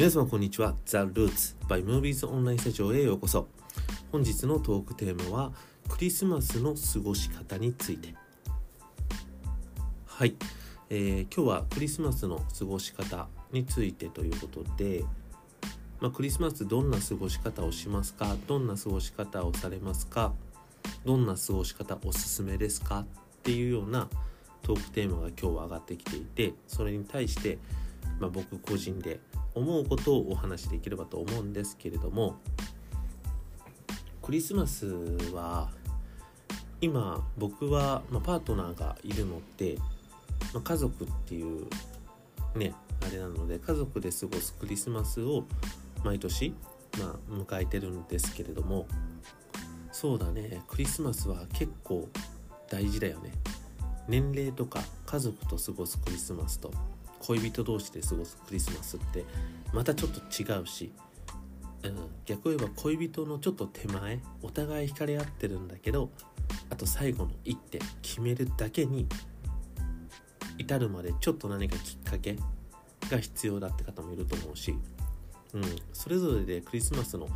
皆様こんにちは。The Roots by Movies オンラインスタジオへようこそ。本日のトークテーマはクリスマスの過ごし方について。はい、えー、今日はクリスマスの過ごし方についてということで、まあ、クリスマスどんな過ごし方をしますか？どんな過ごし方をされますか？どんな過ごし方おすすめですか？っていうようなトークテーマが今日は上がってきていてそれに対して、まあ、僕個人で思うことをお話しできればと思うんですけれどもクリスマスは今僕は、まあ、パートナーがいるので、まあ、家族っていうねあれなので家族で過ごすクリスマスを毎年、まあ、迎えてるんですけれどもそうだねクリスマスは結構大事だよね。年齢とか家族と過ごすクリスマスと。恋人同士で過ごすクリスマスってまたちょっと違うし、うん、逆を言えば恋人のちょっと手前お互い惹かれ合ってるんだけどあと最後の一手決めるだけに至るまでちょっと何かきっかけが必要だって方もいると思うし、うん、それぞれでクリスマスの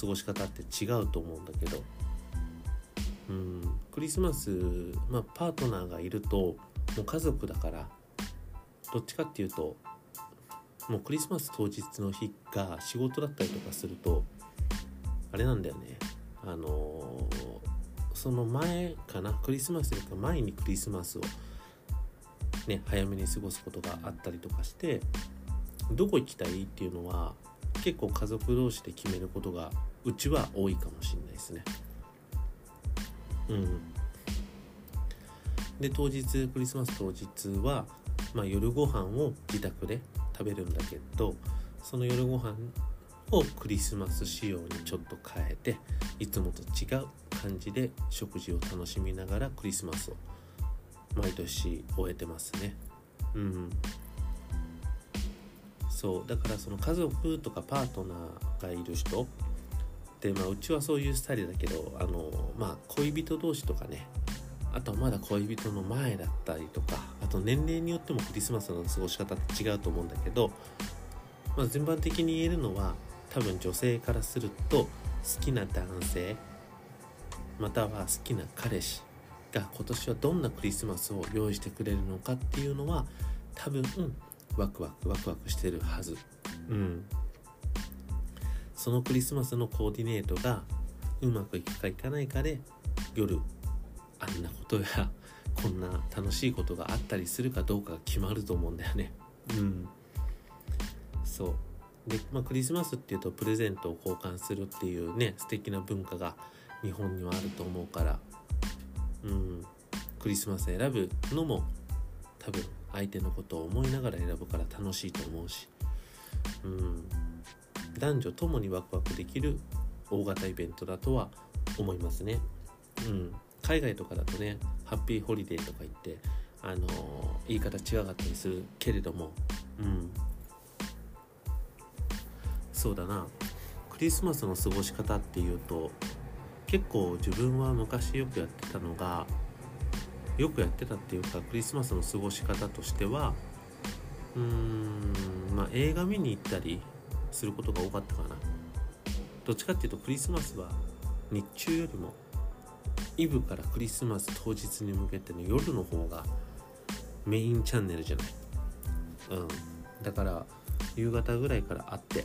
過ごし方って違うと思うんだけど、うん、クリスマス、まあ、パートナーがいるともう家族だからどっちかっていうともうクリスマス当日の日が仕事だったりとかするとあれなんだよね。あのー、その前かなクリスマスよりか前にクリスマスをね早めに過ごすことがあったりとかしてどこ行きたいっていうのは結構家族同士で決めることがうちは多いかもしれないですね。うん。で当日クリスマス当日はまあ、夜ご飯を自宅で食べるんだけどその夜ご飯をクリスマス仕様にちょっと変えていつもと違う感じで食事を楽しみながらクリスマスを毎年終えてますね。うん。そう。だからその家族とかパートナーがいる人でまあうちはそういうスタイルだけどあのまあ恋人同士とかねあとはまだ恋人の前だったりとかあと年齢によってもクリスマスの過ごし方って違うと思うんだけど、まあ、全般的に言えるのは多分女性からすると好きな男性または好きな彼氏が今年はどんなクリスマスを用意してくれるのかっていうのは多分、うん、ワクワクワクワクしてるはず。うん。そのクリスマスのコーディネートがうまくいくかいかないかで夜あんなことやこんな楽しいことがあったりするかどうかが決まると思うんだよね。うん。そう。で、まあ、クリスマスっていうとプレゼントを交換するっていうね素敵な文化が日本にはあると思うから、うん、クリスマス選ぶのも多分相手のことを思いながら選ぶから楽しいと思うし、うん、男女ともにワクワクできる大型イベントだとは思いますね。うん、海外とかだとねハッピーホリデーとか言ってあの言い方違かったりするけれどもうん。そうだな。クリスマスの過ごし方っていうと結構自分は昔よくやってたのがよくやってたっていうかクリスマスの過ごし方としてはうーんまあ映画見に行ったりすることが多かったかな。どっちかっていうとクリスマスは日中よりもイブからクリスマス当日に向けての夜の方がメインチャンネルじゃない。うん。だから夕方ぐらいから会って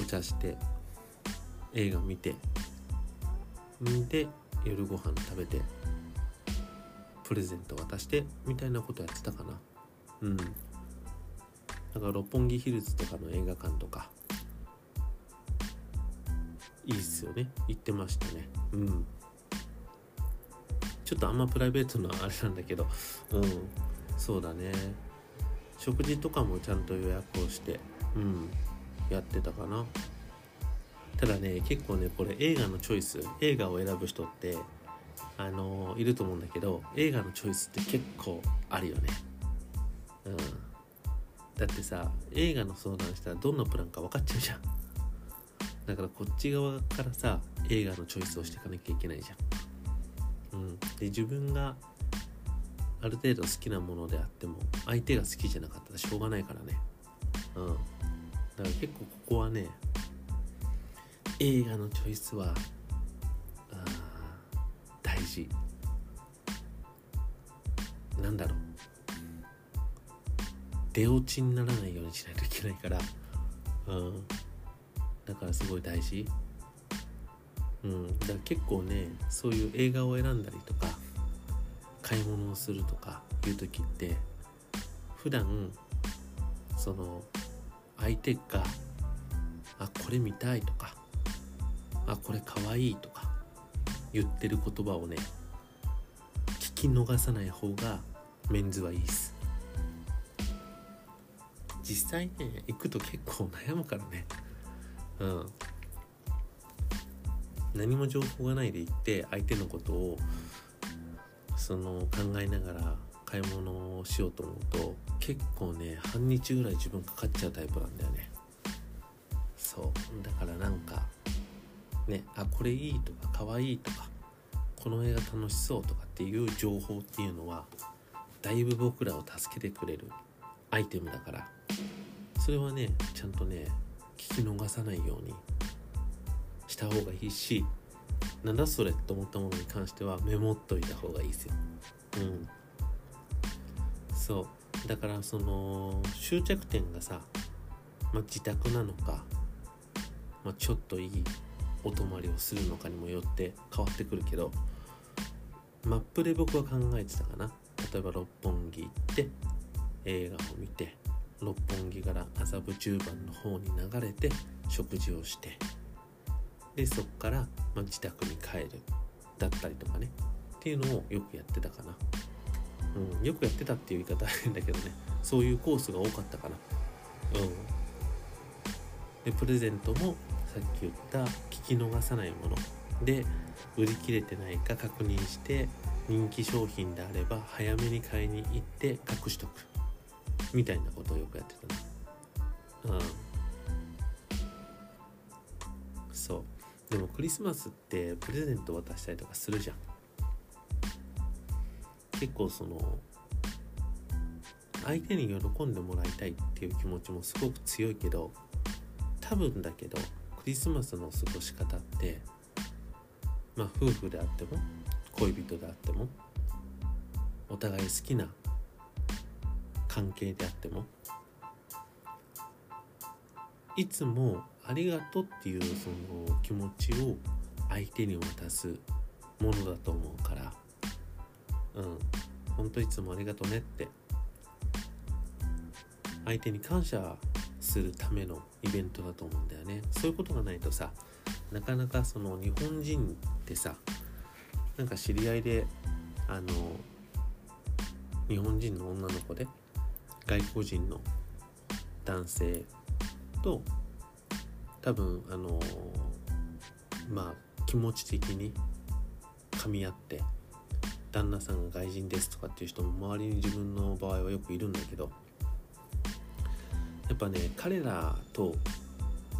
お茶して映画見てんで夜ご飯食べてプレゼント渡してみたいなことやってたかな。うん。だから六本木ヒルズとかの映画館とかいいっすよね行ってましたねうんちょっとあんまプライベートなあれなんだけど。うん。そうだね。食事とかもちゃんと予約をして。うん。やってたかな。ただね結構ねこれ映画のチョイス。映画を選ぶ人ってあのいると思うんだけど映画のチョイスって結構あるよね。うん。だってさ映画の相談したらどんなプランか分かっちゃうじゃん。だからこっち側からさ映画のチョイスをしていかなきゃいけないじゃん。うん、で自分がある程度好きなものであっても相手が好きじゃなかったらしょうがないからね、うん、だから結構ここはね映画のチョイスは大事。なんだろう。出落ちにならないようにしないといけないから、うん、だからすごい大事。うん、だから結構ねそういう映画を選んだりとか買い物をするとかいう時って普段その相手が「あこれ見たい」とか「あこれかわいい」とか言ってる言葉をね聞き逃さない方がメンズはいいっす。実際ね行くと結構悩むからね。うん。何も情報がないで行って相手のことをその考えながら買い物をしようと思うと結構ね半日ぐらい自分かかっちゃうタイプなんだよね。そう。だからなんかねあこれいいとかかわいいとかこの映画楽しそうとかっていう情報っていうのはだいぶ僕らを助けてくれるアイテムだから。それはねちゃんとね聞き逃さないようにした方がいいしなんだそれって思ったものに関してはメモっといた方がいいですよ。うん。そうだからその終着点がさ、まあ、自宅なのか、まあ、ちょっといいお泊まりをするのかにもよって変わってくるけどマップで僕は考えてたかな例えば六本木行って映画を見て六本木から麻布十番の方に流れて食事をしてでそっから、まあ、自宅に帰るだったりとかね。っていうのをよくやってたかな、うん、よくやってたっていう言い方変だけどね。そういうコースが多かったかな。うん。でプレゼントもさっき言った聞き逃さないもの。で売り切れてないか確認して人気商品であれば早めに買いに行って隠しとく。みたいなことをよくやってたな。うん。そう。でもクリスマスってプレゼント渡したりとかするじゃん。結構その相手に喜んでもらいたいっていう気持ちもすごく強いけど多分だけどクリスマスの過ごし方ってまあ夫婦であっても恋人であってもお互い好きな関係であってもいつもありがとうっていうその気持ちを相手に渡すものだと思うからうん。本当いつもありがとうねって相手に感謝するためのイベントだと思うんだよね。そういうことがないとさなかなかその日本人ってさなんか知り合いであの日本人の女の子で外国人の男性と多分あのまあ気持ち的に噛み合って旦那さんが外人ですとかっていう人も周りに自分の場合はよくいるんだけどやっぱね彼らと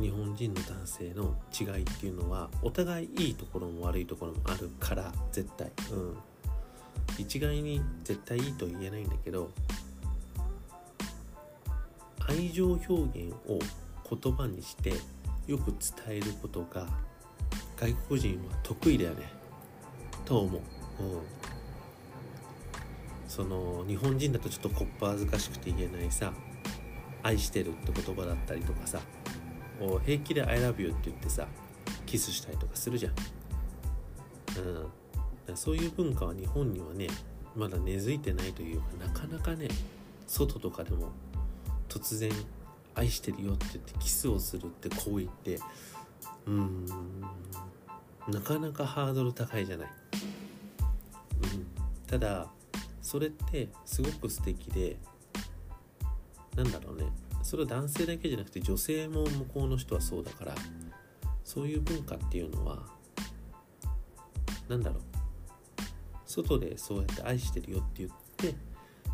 日本人の男性の違いっていうのはお互いいいところも悪いところもあるから絶対。うん。一概に絶対いいと言えないんだけど愛情表現を言葉にしてよく伝えることが外国人は得意だよね。と思う、うん、その日本人だとちょっとこっぱ恥ずかしくて言えないさ。愛してるって言葉だったりとかさ。平気で I love you って言ってさキスしたりとかするじゃん、うん、そういう文化は日本にはねまだ根付いてないというかなかなかね外とかでも突然愛してるよって言ってキスをするって行為ってうーんなかなかハードル高いじゃない、うん、ただそれってすごく素敵でなんだろうね。それは男性だけじゃなくて女性も向こうの人はそうだからそういう文化っていうのは何だろう。外でそうやって愛してるよって言って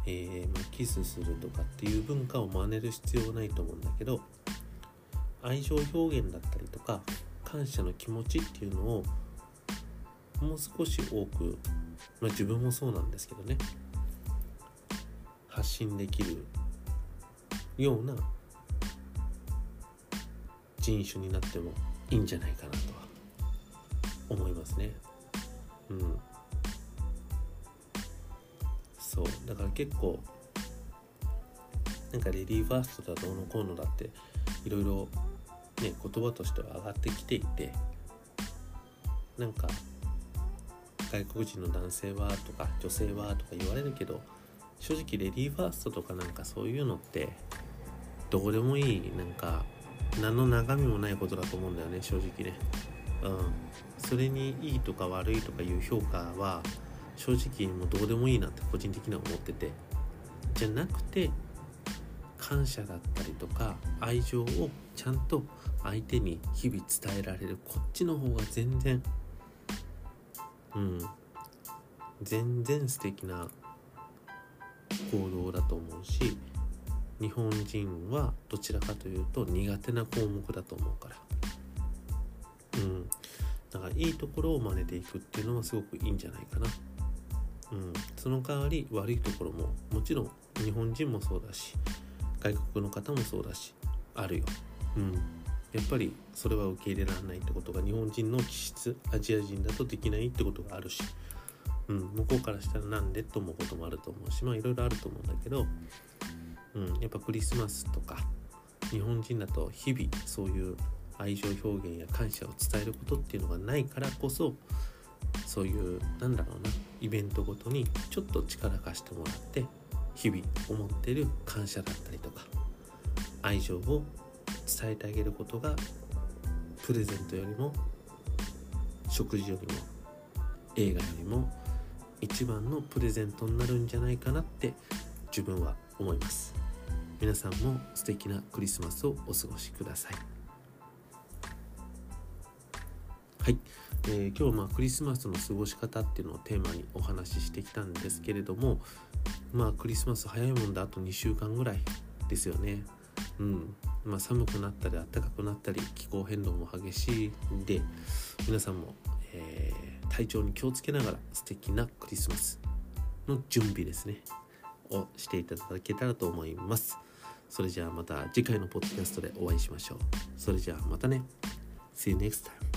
えー、まあ、キスするとかっていう文化を真似る必要はないと思うんだけど愛情表現だったりとか感謝の気持ちっていうのをもう少し多く、まあ、自分もそうなんですけどね発信できるような人種になってもいいんじゃないかなとは思いますね。うん、そう。だから結構なんかレディーファーストだどうのこうのだっていろいろね言葉としては上がってきていてなんか外国人の男性はとか女性はとか言われるけど正直レディーファーストとかなんかそういうのってどうでもいいなんか何の中身もないことだと思うんだよね正直ね。うん。それにいいとか悪いとかいう評価は正直もうどうでもいいなって個人的には思っててじゃなくて感謝だったりとか愛情をちゃんと相手に日々伝えられるこっちの方が全然うん全然素敵な行動だと思うし日本人はどちらかというと苦手な項目だと思うから。うん。だからいいところを真似ていくっていうのはすごくいいんじゃないかな。うん。その代わり悪いところももちろん日本人もそうだし外国の方もそうだしあるよ。うん。やっぱりそれは受け入れられないってことが日本人の気質アジア人だとできないってことがあるし。うん、向こうからしたらなんでと思うこともあると思うしまあいろいろあると思うんだけど、うん、やっぱクリスマスとか日本人だと日々そういう愛情表現や感謝を伝えることっていうのがないからこそそういうなんだろうなイベントごとにちょっと力貸してもらって日々思ってる感謝だったりとか愛情を伝えてあげることがプレゼントよりも食事よりも映画よりも一番のプレゼントになるんじゃないかなって自分は思います。皆さんも素敵なクリスマスをお過ごしください。はい、えー、今日はまあクリスマスの過ごし方っていうのをテーマにお話ししてきたんですけれどもまあクリスマス早いもんだあと2週間ぐらいですよね。うん。まあ、寒くなったり暖かくなったり気候変動も激しいんで皆さんも、えー体調に気をつけながら素敵なクリスマスの準備ですね。をしていただけたらと思います。それじゃあまた次回のポッドキャストでお会いしましょう。それじゃあまたね。See you next time.